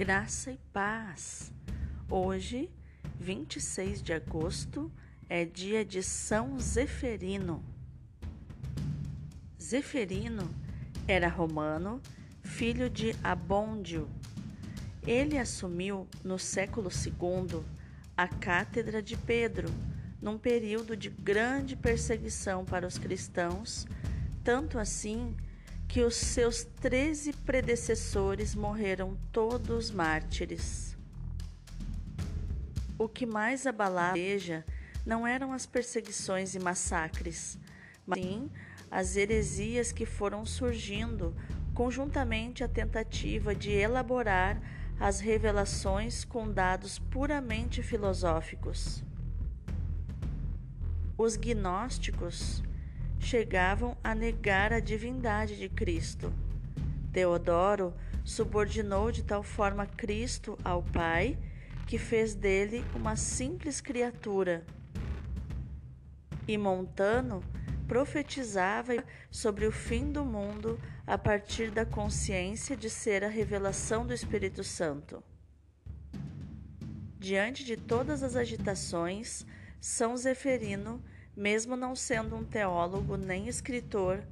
Graça e paz. Hoje, 26 de agosto, é dia de São Zeferino. Zeferino era romano, filho de Abôndio. Ele assumiu no século II a cátedra de Pedro, num período de grande perseguição para os cristãos, tanto assim que os seus treze predecessores morreram todos mártires. O que mais abalava a igreja não eram as perseguições e massacres, mas sim as heresias que foram surgindo conjuntamente à tentativa de elaborar as revelações com dados puramente filosóficos. Os gnósticos chegavam a negar a divindade de Cristo. Teodoro subordinou de tal forma Cristo ao Pai que fez dele uma simples criatura. E Montano profetizava sobre o fim do mundo a partir da consciência de ser a revelação do Espírito Santo. Diante de todas as agitações, São Zeferino mesmo não sendo um teólogo nem escritor,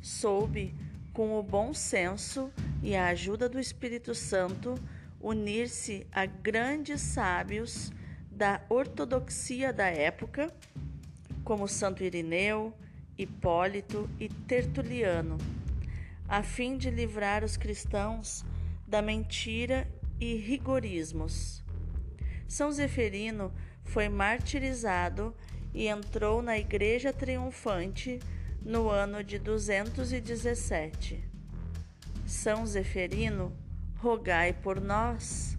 soube, com o bom senso e a ajuda do Espírito Santo, unir-se a grandes sábios da ortodoxia da época, como Santo Irineu, Hipólito e Tertuliano, a fim de livrar os cristãos da mentira e rigorismos. São Zeferino foi martirizado e entrou na Igreja Triunfante no ano de 217. São Zeferino, rogai por nós.